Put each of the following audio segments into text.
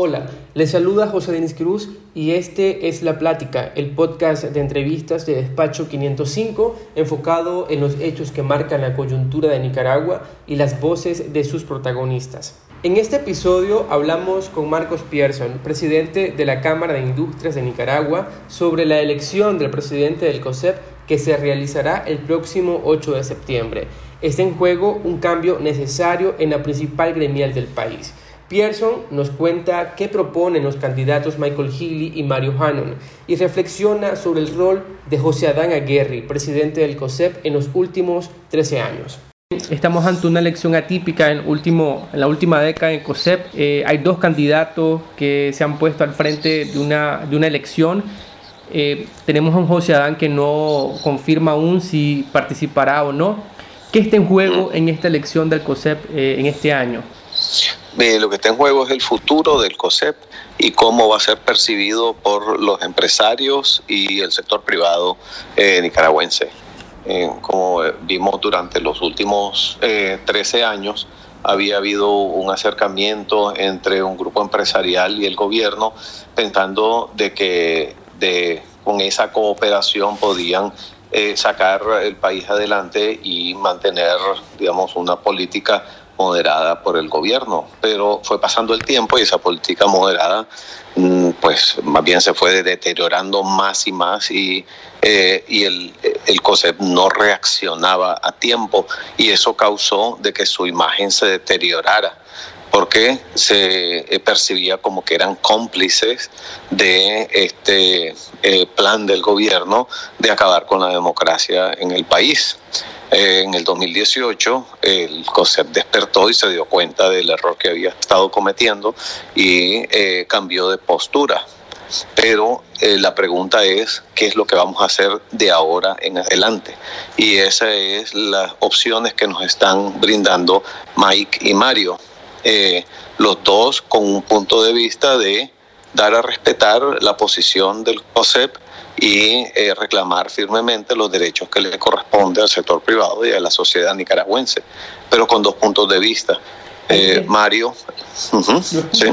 Hola, les saluda José Denis Cruz y este es La Plática, el podcast de entrevistas de Despacho 505 enfocado en los hechos que marcan la coyuntura de Nicaragua y las voces de sus protagonistas. En este episodio hablamos con Marcos Pierson, presidente de la Cámara de Industrias de Nicaragua, sobre la elección del presidente del COSEP que se realizará el próximo 8 de septiembre. Está en juego un cambio necesario en la principal gremial del país. Pearson nos cuenta qué proponen los candidatos Michael Healy y Mario Hannon y reflexiona sobre el rol de José Adán Aguirre, presidente del COSEP, en los últimos 13 años. Estamos ante una elección atípica en, último, en la última década en COSEP. Eh, hay dos candidatos que se han puesto al frente de una, de una elección. Eh, tenemos a un José Adán que no confirma aún si participará o no. ¿Qué está en juego en esta elección del COSEP eh, en este año? Lo que está en juego es el futuro del COSEP y cómo va a ser percibido por los empresarios y el sector privado eh, nicaragüense. Eh, como vimos durante los últimos 13 eh, años, había habido un acercamiento entre un grupo empresarial y el gobierno, pensando de que de, con esa cooperación podían sacar el país adelante y mantener, digamos, una política moderada por el gobierno, pero fue pasando el tiempo y esa política moderada mm, pues más bien se fue deteriorando más y más y, eh, el, el COSEP no reaccionaba a tiempo y eso causó de que su imagen se deteriorara porque se eh, percibía como que eran cómplices de este eh, plan del gobierno de acabar con la democracia en el país. Eh, en el 2018 el COSEP despertó y se dio cuenta del error que había estado cometiendo y cambió de postura. Pero la pregunta es, ¿qué es lo que vamos a hacer de ahora en adelante? Y esas es las opciones que nos están brindando Mike y Mario. Eh, los dos con un punto de vista de dar a respetar la posición del COSEP y eh, reclamar firmemente los derechos que le corresponde al sector privado y a la sociedad nicaragüense, pero con dos puntos de vista. Eh, Mario, ¿sí?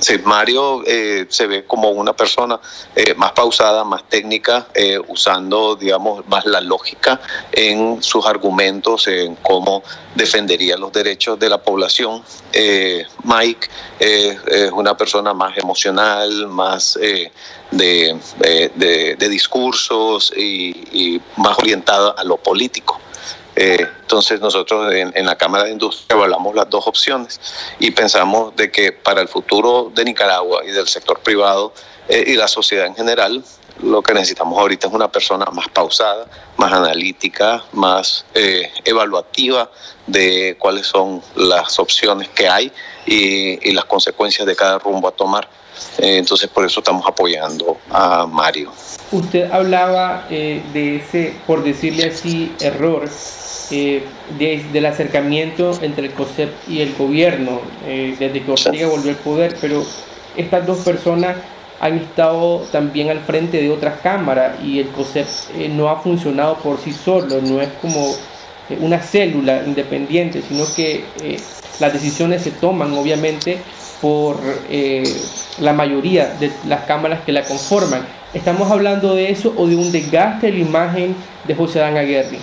Sí, Mario eh, se ve como una persona eh, más pausada, más técnica, eh, usando, digamos, más la lógica en sus argumentos, en cómo defendería los derechos de la población. Mike es una persona más emocional, más de, discursos y más orientada a lo político. Eh, entonces nosotros en, la Cámara de Industria evaluamos las dos opciones y pensamos de que para el futuro de Nicaragua y del sector privado eh, y la sociedad en general, lo que necesitamos ahorita es una persona más pausada, más analítica, más eh, evaluativa de cuáles son las opciones que hay y, y las consecuencias de cada rumbo a tomar. entonces por eso estamos apoyando a Mario. Usted hablaba de ese, por decirle así, error eh, del acercamiento entre el COSEP y el gobierno, eh, desde que Ortega volvió al poder, pero estas dos personas han estado también al frente de otras cámaras y el COSEP eh, no ha funcionado por sí solo, no es como una célula independiente, sino que las decisiones se toman obviamente por la mayoría de las cámaras que la conforman. ¿Estamos hablando de eso o de un desgaste de la imagen de José Dan Aguirre?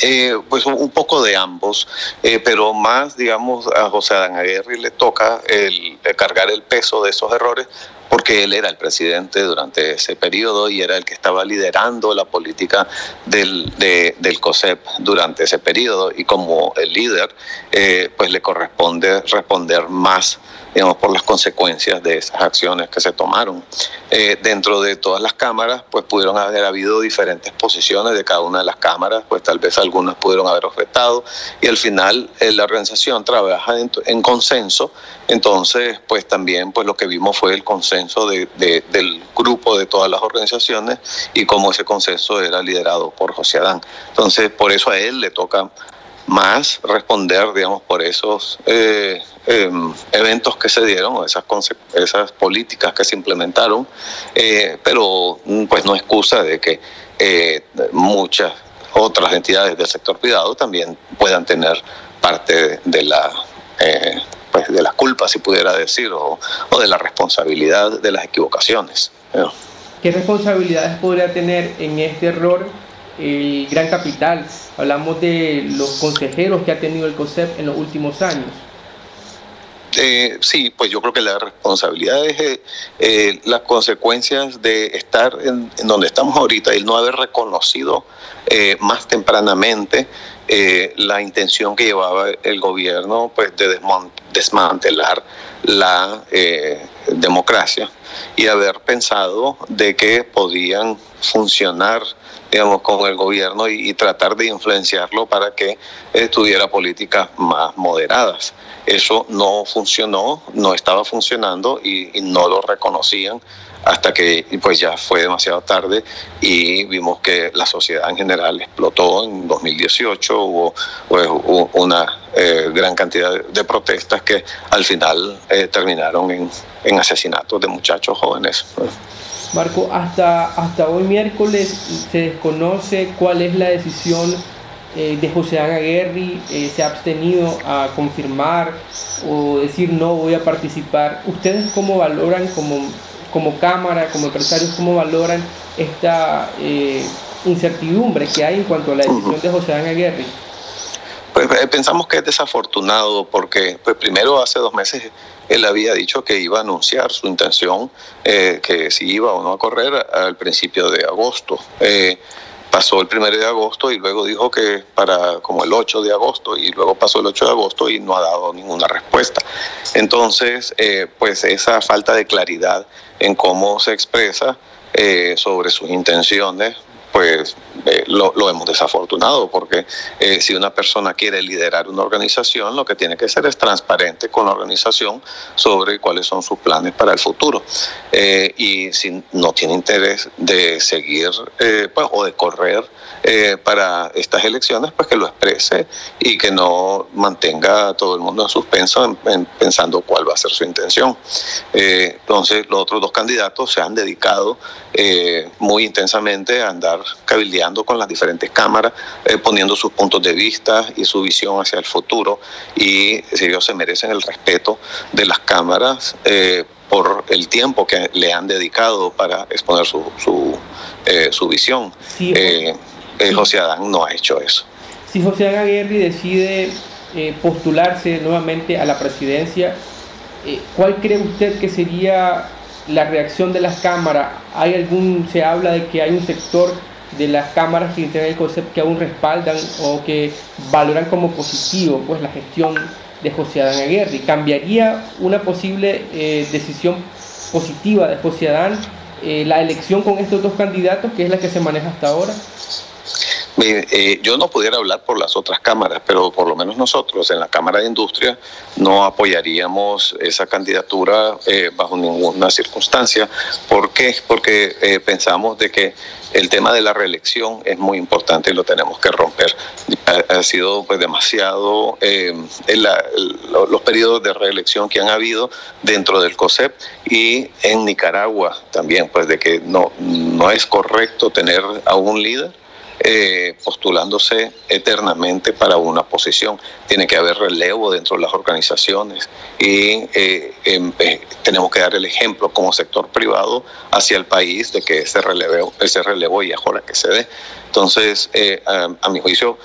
Eh, pues un, poco de ambos, eh, pero más, digamos, a José Adán Aguirre le toca el, cargar el peso de esos errores porque él era el presidente durante ese periodo y era el que estaba liderando la política del, del COSEP durante ese periodo. Y como el líder, eh, pues le corresponde responder más digamos, por las consecuencias de esas acciones que se tomaron. Eh, dentro de todas las cámaras, pues pudieron haber habido diferentes posiciones de cada una de las cámaras, pues tal vez algunas pudieron haber objetado, y al final eh, la organización trabaja en, consenso, entonces pues también pues lo que vimos fue el consenso de, del grupo de todas las organizaciones y cómo ese consenso era liderado por José Adán. Entonces por eso a él le toca más responder, digamos, por esos eh, em, eventos que se dieron, esas, esas políticas que se implementaron, eh, pero pues no excusa de que eh, muchas otras entidades del sector privado también puedan tener parte de la pues, de la culpa, si pudiera decir, o, o de la responsabilidad de las equivocaciones. ¿Qué responsabilidades podría tener en este error el gran capital? Hablamos de los consejeros que ha tenido el COSEP en los últimos años. Eh, sí, pues yo creo que la responsabilidad es eh, eh, las consecuencias de estar en, donde estamos ahorita y no haber reconocido más tempranamente la intención que llevaba el gobierno pues, de desmantelar la democracia y haber pensado de que podían funcionar digamos, con el gobierno y, tratar de influenciarlo para que tuviera políticas más moderadas. Eso no funcionó, no estaba funcionando y, no lo reconocían hasta que pues ya fue demasiado tarde y vimos que la sociedad en general explotó en 2018, hubo pues, una eh, gran cantidad de protestas que al final eh, terminaron en, en asesinatos de muchachos jóvenes. Marco, hasta, hasta hoy miércoles se desconoce cuál es la decisión eh, de José Aguerri, eh, se ha abstenido a confirmar o decir no voy a participar. ¿Ustedes cómo valoran como, como Cámara, como empresarios, cómo valoran esta eh, incertidumbre que hay en cuanto a la decisión de José Aguerri? Pues pensamos que es desafortunado porque pues primero hace dos meses él había dicho que iba a anunciar su intención, eh, que si iba o no a correr al principio de agosto. Eh, pasó el primero de agosto y luego dijo que para como el 8 de agosto y luego pasó el 8 de agosto y no ha dado ninguna respuesta. Entonces, eh, pues esa falta de claridad en cómo se expresa sobre sus intenciones, pues eh, lo, lo, hemos desafortunado, porque eh, si una persona quiere liderar una organización, lo que tiene que ser es transparente con la organización sobre cuáles son sus planes para el futuro. Eh, y si no tiene interés de seguir pues, o de correr para estas elecciones, pues que lo exprese y que no mantenga a todo el mundo en suspenso pensando cuál va a ser su intención. entonces, los otros dos candidatos se han dedicado muy intensamente a andar cabildeando con las diferentes cámaras, eh, poniendo sus puntos de vista y su visión hacia el futuro. Y ellos se merecen el respeto de las cámaras eh, por el tiempo que le han dedicado para exponer su, su, eh, su visión. José Adán no ha hecho eso. Si José Adán Aguirre decide postularse nuevamente a la presidencia, ¿cuál cree usted que sería la reacción de las cámaras? ¿Hay algún, se habla de que hay un sector de las cámaras que integran el concepto que aún respaldan o que valoran como positivo pues la gestión de José Adán Aguirre. ¿Cambiaría una posible eh, decisión positiva de José Adán eh, la elección con estos dos candidatos, que es la que se maneja hasta ahora? Eh, yo no pudiera hablar por las otras cámaras, pero por lo menos nosotros en la Cámara de Industria no apoyaríamos esa candidatura eh, bajo ninguna circunstancia. ¿Por qué? Porque eh, pensamos de que el tema de la reelección es muy importante y lo tenemos que romper. Ha, sido pues demasiado los periodos de reelección que han habido dentro del COSEP y en Nicaragua también, pues de que no, no es correcto tener a un líder eh, postulándose eternamente para una posición. Tiene que haber relevo dentro de las organizaciones y eh, em, eh, tenemos que dar el ejemplo como sector privado hacia el país de que ese relevo, ese relevo y ahora que se dé. Entonces, a, mi juicio,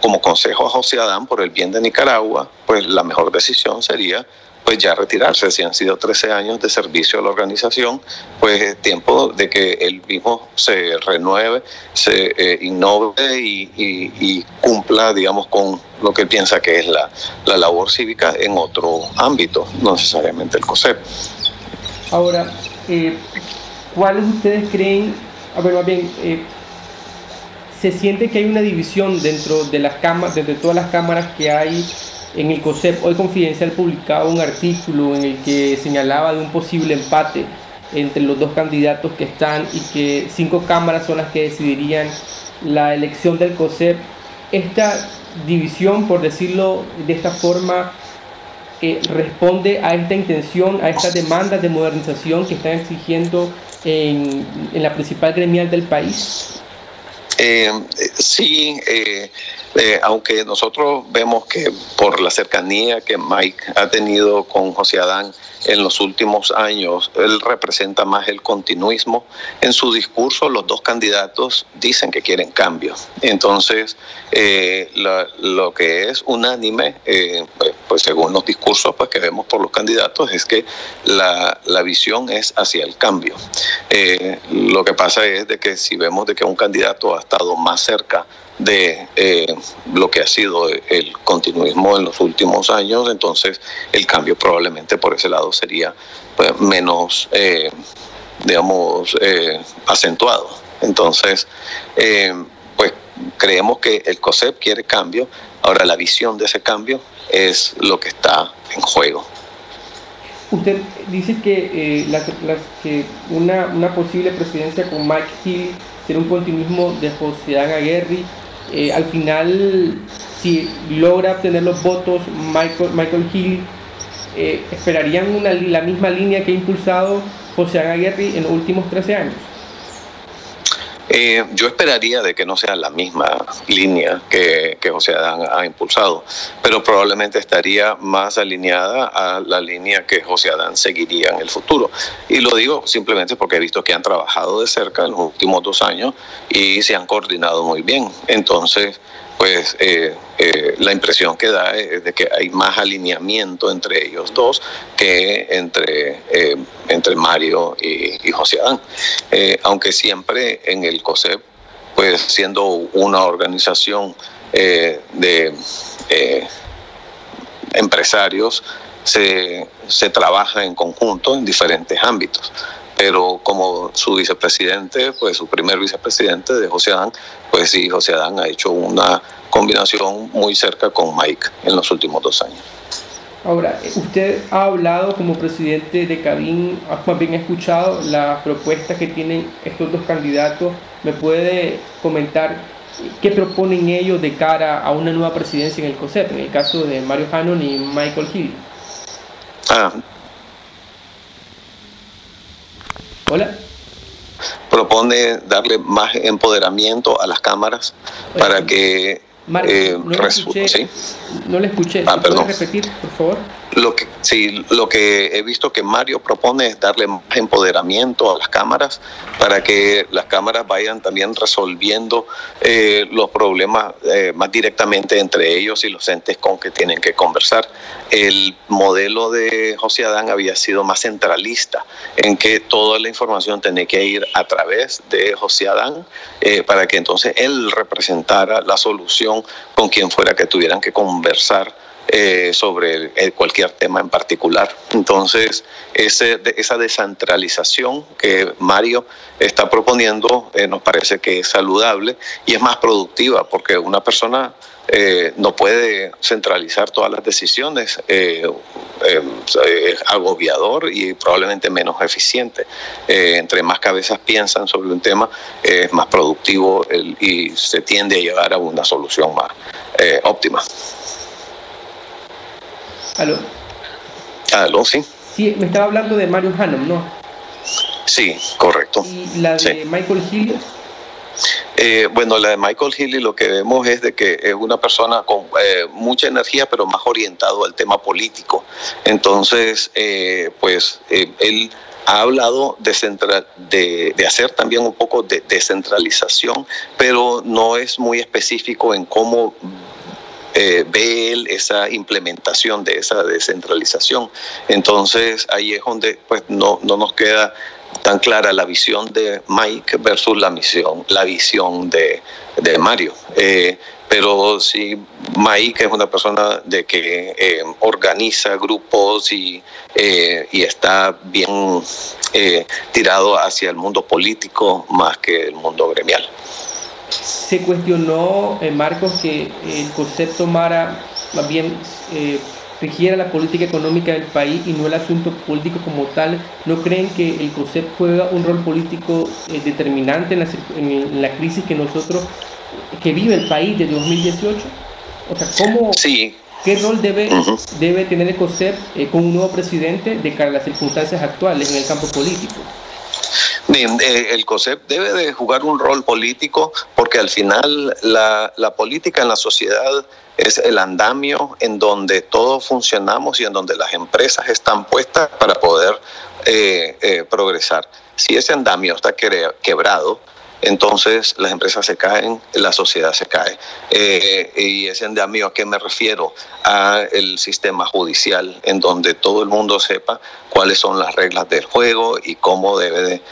como consejo a José Adán por el bien de Nicaragua, pues la mejor decisión sería pues ya retirarse. Si han sido 13 años de servicio a la organización, pues es tiempo de que él mismo se renueve, se eh, innove y, cumpla, digamos, con lo que piensa que es la, labor cívica en otro ámbito, no necesariamente el COSEP. Ahora, eh, ¿cuáles ustedes creen, a ver, más bien, eh, se siente que hay una división dentro de las cámaras, de todas las cámaras que hay en el COSEP, hoy Confidencial publicaba un artículo en el que señalaba de un posible empate entre los dos candidatos que están y que cinco cámaras son las que decidirían la elección del COSEP. Esta división, por decirlo de esta forma, eh, responde a esta intención, a estas demandas de modernización que están exigiendo en, en la principal gremial del país. Eh, sí, eh, eh, aunque nosotros vemos que por la cercanía que Mike ha tenido con José Adán en los últimos años, él representa más el continuismo. En su discurso, los dos candidatos dicen que quieren cambio. Entonces, eh, lo, que es unánime, eh, pues, pues, según los discursos pues, que vemos por los candidatos, es que la, la visión es hacia el cambio. lo que pasa es de que si vemos de que un candidato ha estado más cerca de eh, lo que ha sido el continuismo en los últimos años, entonces el cambio probablemente por ese lado sería pues, menos, eh, digamos, eh, acentuado. Entonces, pues creemos que el COSEP quiere cambio, ahora la visión de ese cambio es lo que está en juego. Usted dice que, que una, una posible presidencia con Mike Hill sería un continuismo de José Dan Aguirre eh, al final, si logra obtener los votos Michael, Michael Hill, eh, ¿esperarían una, la misma línea que ha impulsado José Aguirre en los últimos 13 años? Eh, yo esperaría de que no sea la misma línea que, que José Adán ha impulsado, pero probablemente estaría más alineada a la línea que José Adán seguiría en el futuro. Y lo digo simplemente porque he visto que han trabajado de cerca en los últimos dos años y se han coordinado muy bien. Entonces, pues eh, eh, la impresión que da es de que hay más alineamiento entre ellos dos que entre, eh, entre Mario y, José Adán. aunque siempre en el COSEP, pues siendo una organización de empresarios, se, se trabaja en conjunto en diferentes ámbitos pero como su vicepresidente, pues su primer vicepresidente de José Adán, pues sí, José Adán ha hecho una combinación muy cerca con Mike en los últimos dos años. Ahora, usted ha hablado como presidente de Cabín, más bien escuchado las propuestas que tienen estos dos candidatos. ¿Me puede comentar qué proponen ellos de cara a una nueva presidencia en el COSEP, en el caso de Mario Hannon y Michael Hill? Ah, Hola. Propone darle más empoderamiento a las cámaras para que eh, no, le escuché, no le escuché. Ah, repetir, por favor? Lo que, sí, lo que he visto que Mario propone es darle más empoderamiento a las cámaras para que las cámaras vayan también resolviendo eh, los problemas eh, más directamente entre ellos y los entes con que tienen que conversar. El modelo de José Adán había sido más centralista, en que toda la información tenía que ir a través de José Adán eh, para que entonces él representara la solución con quien fuera que tuvieran que conversar eh, sobre cualquier tema en particular. Entonces, ese, esa descentralización que Mario está proponiendo eh, nos parece que es saludable y es más productiva porque una persona no puede centralizar todas las decisiones, es agobiador y probablemente menos eficiente. entre más cabezas piensan sobre un tema, es más productivo y se tiende a llegar a una solución más óptima. ¿Aló? ¿Aló, sí? Sí, me estaba hablando de Mario Hannum, ¿no? Sí, correcto. ¿Y la de Michael Healy? Eh, bueno, la de Michael Healy lo que vemos es de que es una persona con eh, mucha energía, pero más orientado al tema político. Entonces, eh, pues él ha hablado de, de, de, hacer también un poco de descentralización, pero no es muy específico en cómo eh, ve él esa implementación de esa descentralización. Entonces ahí es donde pues no, no nos queda tan clara la visión de Mike versus la misión, la visión de, de Mario. Eh, pero sí, Mike es una persona de que eh, organiza grupos y, y está bien tirado hacia el mundo político más que el mundo gremial se cuestionó, en eh, Marcos, que el concepto Mara más bien eh, rigiera la política económica del país y no el asunto político como tal. ¿No creen que el concepto juega un rol político eh, determinante en la, en la, crisis que nosotros, que vive el país desde 2018? O sea, ¿cómo, sí. ¿qué rol debe, debe tener el COSEP con un nuevo presidente de cara a las circunstancias actuales en el campo político? El COSEP debe de jugar un rol político porque al final la, la política en la sociedad es el andamio en donde todos funcionamos y en donde las empresas están puestas para poder eh, eh, progresar. Si ese andamio está quebrado, entonces las empresas se caen, la sociedad se cae. Eh, y ese andamio a qué me refiero? A el sistema judicial, en donde todo el mundo sepa cuáles son las reglas del juego y cómo debe de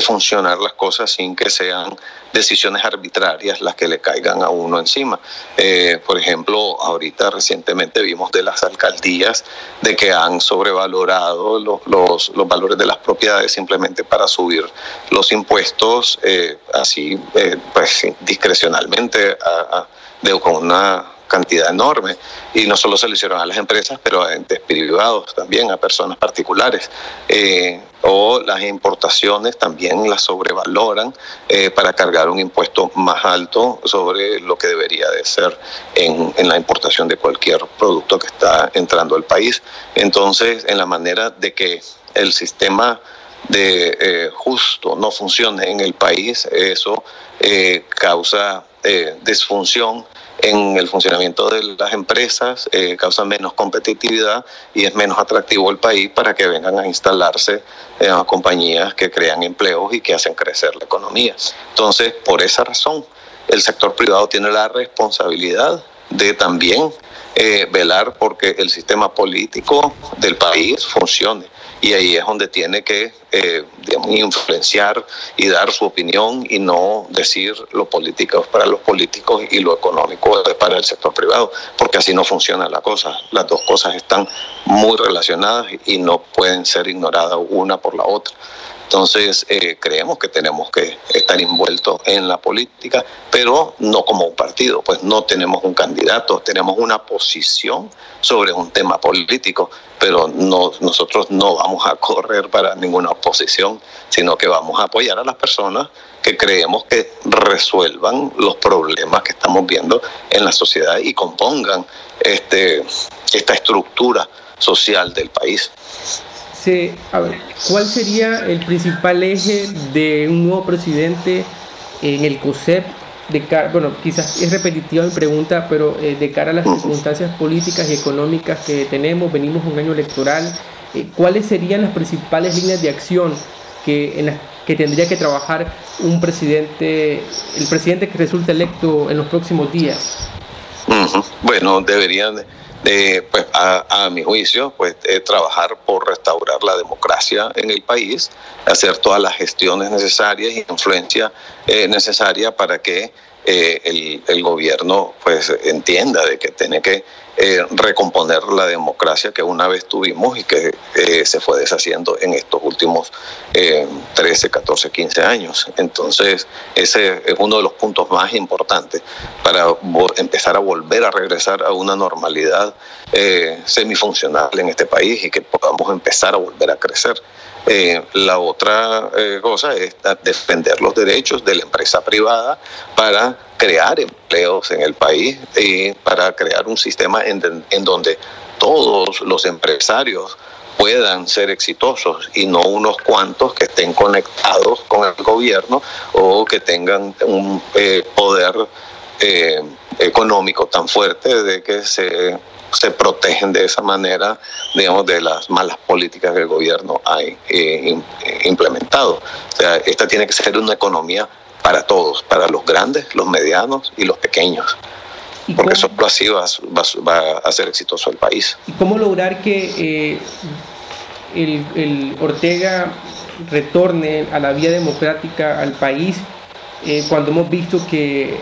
funcionar las cosas sin que sean decisiones arbitrarias las que le caigan a uno encima. Eh, por ejemplo, ahorita recientemente vimos de las alcaldías de que han sobrevalorado los, los, valores de las propiedades simplemente para subir los impuestos eh, así eh, pues discrecionalmente de, con una cantidad enorme. Y no solo se lo hicieron a las empresas, pero a entes privados también, a personas particulares. Eh, o las importaciones también las sobrevaloran eh, para cargar un impuesto más alto sobre lo que debería de ser en, la importación de cualquier producto que está entrando al país. Entonces, en la manera de que el sistema de eh, justo no funcione en el país, eso causa disfunción en el funcionamiento de las empresas, eh, causa menos competitividad y es menos atractivo el país para que vengan a instalarse eh, compañías que crean empleos y que hacen crecer la economía. Entonces, por esa razón, el sector privado tiene la responsabilidad de también eh, velar porque el sistema político del país funcione y ahí es donde tiene que eh, influenciar y dar su opinión y no decir lo político es para los políticos y lo económico es para el sector privado, porque así no funciona la cosa. Las dos cosas están muy relacionadas y no pueden ser ignoradas una por la otra. Entonces, eh, creemos que tenemos que estar envueltos en la política, pero no como un partido, pues no tenemos un candidato, tenemos una posición sobre un tema político, pero no, nosotros no vamos a correr para ninguna oposición, sino que vamos a apoyar a las personas que creemos que resuelvan los problemas que estamos viendo en la sociedad y compongan este, esta estructura social del país a ver, ¿cuál sería el principal eje de un nuevo presidente en el COSEP? De bueno, quizás es repetitiva mi pregunta, pero eh, de cara a las circunstancias políticas y económicas que tenemos, venimos un año electoral, eh, ¿cuáles serían las principales líneas de acción que, en las que tendría que trabajar un presidente, el presidente que resulte electo en los próximos días? Bueno, deberían pues a, mi juicio, pues trabajar por restaurar la democracia en el país, hacer todas las gestiones necesarias y influencia eh, necesaria para que eh, el, el, gobierno pues entienda de que tiene que eh, recomponer la democracia que una vez tuvimos y que eh, se fue deshaciendo en estos últimos 13, 14, 15 años. Entonces, ese es uno de los puntos más importantes para empezar a volver a regresar a una normalidad eh, semifuncional en este país y que podamos empezar a volver a crecer. la otra cosa es defender los derechos de la empresa privada para crear empleos en el país y para crear un sistema en, donde todos los empresarios puedan ser exitosos y no unos cuantos que estén conectados con el gobierno o que tengan un eh, poder eh, económico tan fuerte de que se, se protegen de esa manera, digamos, de las malas políticas que el gobierno ha eh, implementado. O sea, esta tiene que ser una economía para todos, para los grandes, los medianos y los pequeños. Porque solo así va, va, a ser exitoso el país. ¿Y cómo lograr que eh, el, Ortega retorne a la vía democrática al país eh, cuando hemos visto que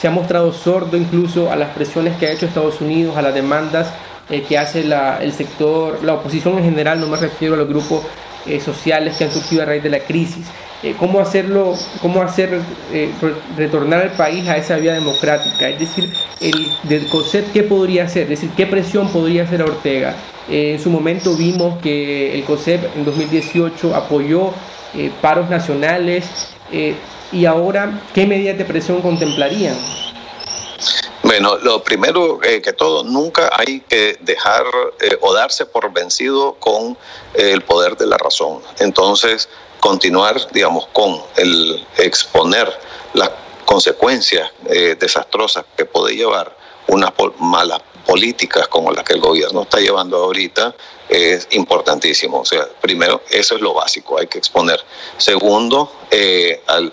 se ha mostrado sordo incluso a las presiones que ha hecho Estados Unidos, a las demandas eh, que hace la, el sector, la oposición en general, no me refiero a los grupos sociales que han surgido a raíz de la crisis. Eh, cómo hacerlo, cómo hacer eh, retornar al país a esa vía democrática. Es decir, el del COSEP, ¿qué podría hacer? Es decir, ¿qué presión podría hacer a Ortega? Eh, en su momento vimos que el COSEP en 2018 apoyó paros nacionales y ahora, ¿qué medidas de presión contemplarían? Bueno, lo primero que todo, nunca hay que dejar o darse por vencido con el poder de la razón. Entonces, continuar, digamos, con el exponer las consecuencias eh, desastrosas que puede llevar unas malas políticas como las que el gobierno está llevando ahorita es importantísimo. O sea, primero, eso es lo básico, hay que exponer. Segundo, eh, al,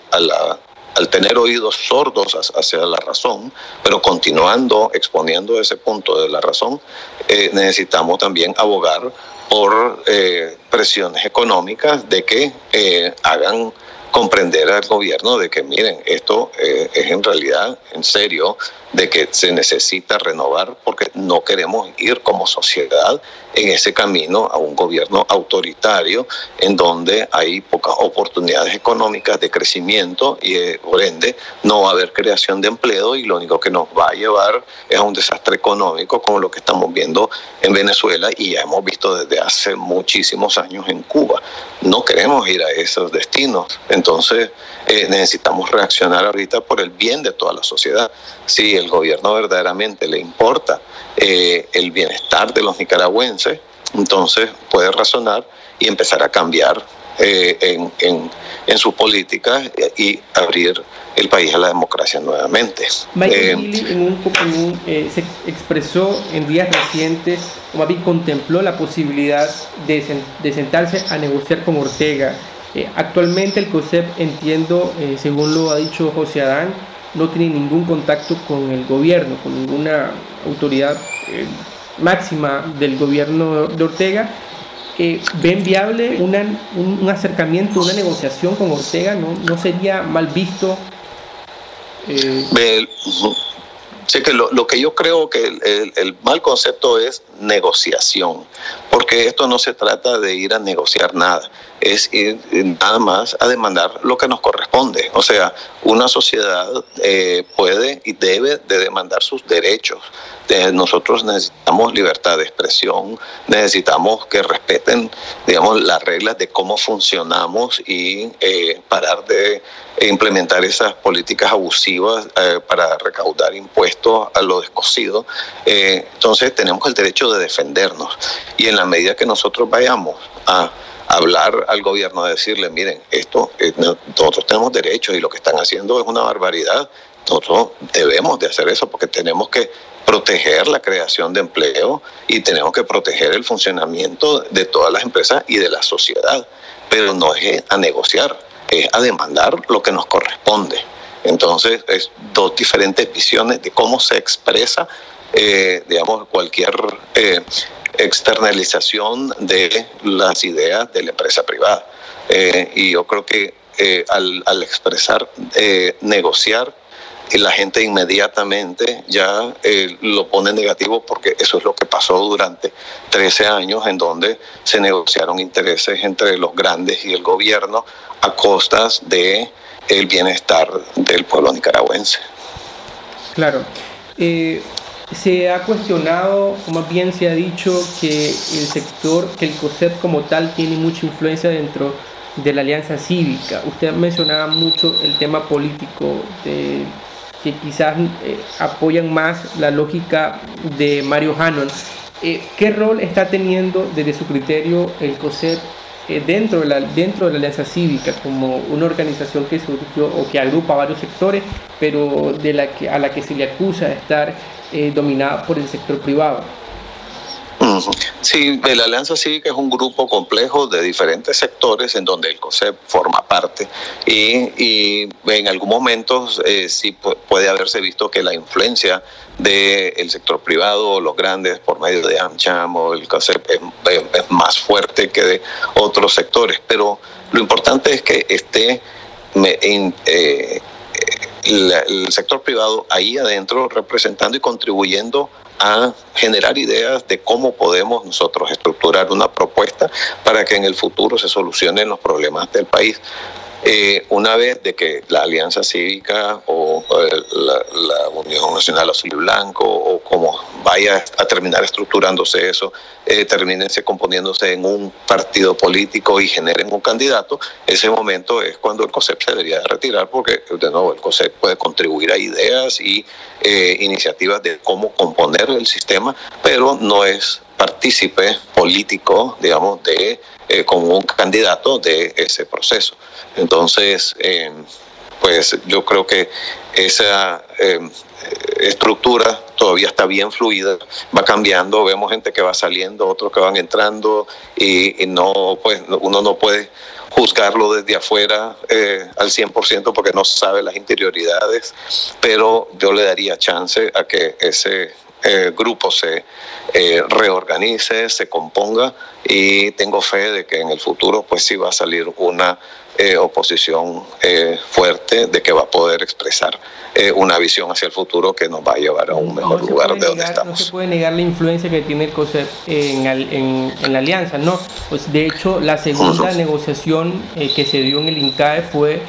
al tener oídos sordos hacia la razón, pero continuando exponiendo ese punto de la razón, eh, necesitamos también abogar por eh, presiones económicas de que hagan comprender al gobierno de que miren, esto es en realidad en serio, de que se necesita renovar porque no queremos ir como sociedad en ese camino a un gobierno autoritario en donde hay pocas oportunidades económicas de crecimiento y eh, por ende no va a haber creación de empleo y lo único que nos va a llevar es a un desastre económico como lo que estamos viendo en Venezuela y ya hemos visto desde hace muchísimos años en Cuba. No queremos ir a esos destinos, entonces eh, necesitamos reaccionar ahorita por el bien de toda la sociedad. Si el gobierno verdaderamente le importa eh, el bienestar de los nicaragüenses, entonces puede razonar y empezar a cambiar eh, en, en, en, sus políticas y abrir el país a la democracia nuevamente. Michael eh, en un, eh, se expresó en días recientes, o más bien contempló la posibilidad de, de sentarse a negociar con Ortega. actualmente el COSEP, entiendo, según lo ha dicho José Adán, no tiene ningún contacto con el gobierno, con ninguna autoridad eh, máxima del gobierno de Ortega. Eh, ¿Ven viable un, acercamiento, una negociación con Ortega? ¿No, no sería mal visto? Eh? Sí, que lo, que yo creo que el, mal concepto es negociación, porque esto no se trata de ir a negociar nada, es ir nada más a demandar lo que nos corresponde. O sea, una sociedad eh, puede y debe de demandar sus derechos. nosotros necesitamos libertad de expresión, necesitamos que respeten, digamos, las reglas de cómo funcionamos y eh, parar de implementar esas políticas abusivas eh, para recaudar impuestos a lo descosido. entonces tenemos el derecho de defendernos y en la medida que nosotros vayamos a hablar al gobierno, a decirle, miren, esto, eh, nosotros tenemos derechos y lo que están haciendo es una barbaridad. Nosotros debemos de hacer eso porque tenemos que proteger la creación de empleo y tenemos que proteger el funcionamiento de todas las empresas y de la sociedad. Pero no es a negociar, es a demandar lo que nos corresponde. Entonces, es dos diferentes visiones de cómo se expresa, eh, digamos, cualquier eh, externalización de las ideas de la empresa privada. Eh, y yo creo que eh, al, expresar, eh, negociar, la gente inmediatamente ya lo pone negativo porque eso es lo que pasó durante 13 años en donde se negociaron intereses entre los grandes y el gobierno a costas de el bienestar del pueblo nicaragüense. Claro se ha cuestionado, o más bien se ha dicho que el sector, que el COSEP como tal tiene mucha influencia dentro de la alianza cívica. Usted mencionaba mucho el tema político, de, que quizás eh, apoyan más la lógica de Mario Hannon. Eh, ¿Qué rol está teniendo desde su criterio el COSEP eh, dentro, de la, dentro de la Alianza Cívica como una organización que surgió o que agrupa varios sectores, pero de la que, a la que se le acusa de estar eh, dominada por el sector privado. Sí, la Alianza Cívica es un grupo complejo de diferentes sectores en donde el COSEP forma parte y, en algún momento eh, sí puede haberse visto que la influencia del sector privado, los grandes por medio de AmCham o el COSEP es, más fuerte que de otros sectores, pero lo importante es que esté eh, el sector privado ahí adentro representando y contribuyendo a generar ideas de cómo podemos nosotros estructurar una propuesta para que en el futuro se solucionen los problemas del país. Eh, una vez de que la Alianza Cívica o la, Unión Nacional Azul y Blanco o como vaya a terminar estructurándose eso, eh, termínense componiéndose en un partido político y generen un candidato, ese momento es cuando el COSEP se debería de retirar porque, de nuevo, el COSEP puede contribuir a ideas y eh, iniciativas de cómo componer el sistema, pero no es partícipe político, digamos, de eh, como un candidato de ese proceso. Entonces, eh, pues yo creo que esa eh, estructura todavía está bien fluida, va cambiando, vemos gente que va saliendo, otros que van entrando y, no, pues uno no puede juzgarlo desde afuera eh, al 100% porque no sabe las interioridades, pero yo le daría chance a que ese eh, grupo se eh, reorganice, se componga y tengo fe de que en el futuro pues sí va a salir una eh, oposición eh, fuerte de que va a poder expresar eh, una visión hacia el futuro que nos va a llevar a un mejor lugar de donde estamos. No se puede negar la influencia que tiene el COSEP en, en, la alianza, ¿no? Pues de hecho, la segunda negociación que se dio en el INCAE fue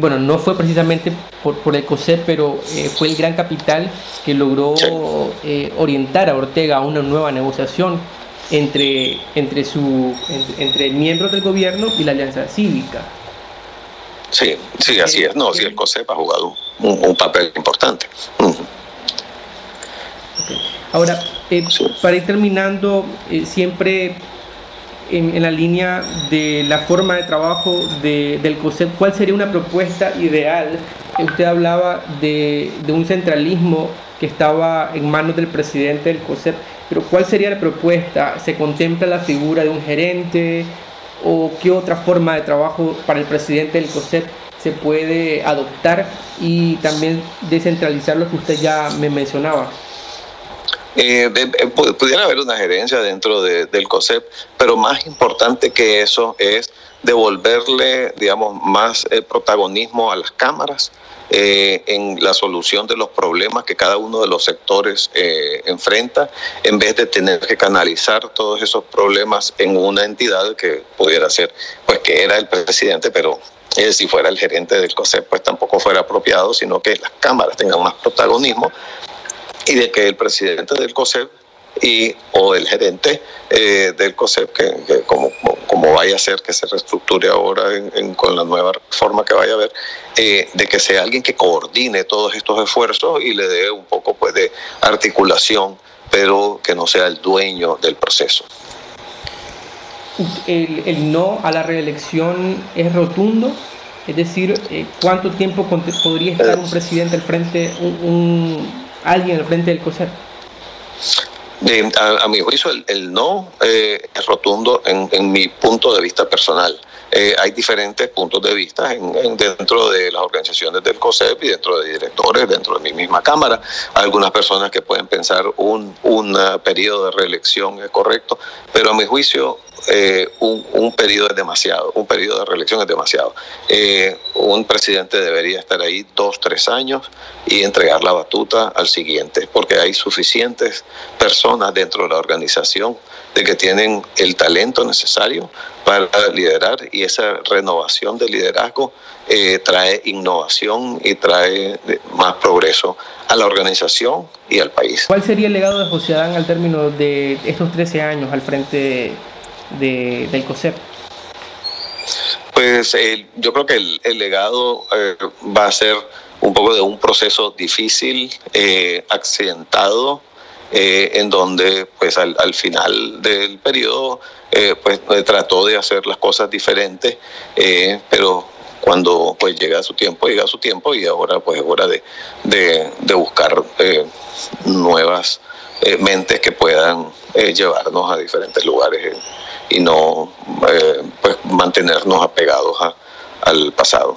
bueno, no fue precisamente por, por el COSEP, pero fue el gran capital que logró orientar a Ortega a una nueva negociación entre, entre, su, entre, miembros del gobierno y la alianza cívica. Sí, sí, así es. No, sí, el COSEP ha jugado un, papel importante. Ahora, eh, para ir terminando, eh, siempre en, la línea de la forma de trabajo de, del COSEP, ¿cuál sería una propuesta ideal? Usted hablaba de, de un centralismo que estaba en manos del presidente del COSEP. Pero ¿cuál sería la propuesta? ¿Se contempla la figura de un gerente o qué otra forma de trabajo para el presidente del COSEP se puede adoptar y también descentralizar lo que usted ya me mencionaba? Eh, pudiera haber una gerencia dentro del COSEP, pero más importante que eso es devolverle, digamos, más el protagonismo a las cámaras, eh, en la solución de los problemas que cada uno de los sectores eh, enfrenta, en vez de tener que canalizar todos esos problemas en una entidad que pudiera ser, pues que era el presidente, pero eh, si fuera el gerente del COSEP, pues tampoco fuera apropiado, sino que las cámaras tengan más protagonismo y de que el presidente del COSEP y o el gerente eh, del COSEP, que, como, como, vaya a ser que se reestructure ahora con la nueva forma que vaya a haber, eh, de que sea alguien que coordine todos estos esfuerzos y le dé un poco pues, de articulación, pero que no sea el dueño del proceso. El, no a la reelección es rotundo, es decir, eh, ¿cuánto tiempo podría estar un presidente al frente, un, alguien al frente del COSEP? a, mi juicio, el, no eh, es rotundo en, mi punto de vista personal. Eh, hay diferentes puntos de vista en, dentro de las organizaciones del COSEP y dentro de directores, dentro de mi misma Cámara. Algunas personas que pueden pensar un, un periodo de reelección es correcto, pero a mi juicio eh, un, un, periodo es demasiado, un periodo de reelección es demasiado. Eh, un presidente debería estar ahí dos, tres años y entregar la batuta al siguiente, porque hay suficientes personas dentro de la organización de que tienen el talento necesario para liderar y esa renovación de liderazgo eh, trae innovación y trae más progreso a la organización y al país. ¿Cuál sería el legado de José Adán al término de estos 13 años al frente de, del COSEP? Pues yo creo que el, legado eh, va a ser un poco de un proceso difícil, eh, accidentado, eh, en donde pues al, al, final del periodo pues trató de hacer las cosas diferentes, pero cuando pues llega su tiempo, llega su tiempo y ahora pues es hora de, de, de buscar nuevas mentes que puedan llevarnos a diferentes lugares y no eh, pues mantenernos apegados al pasado.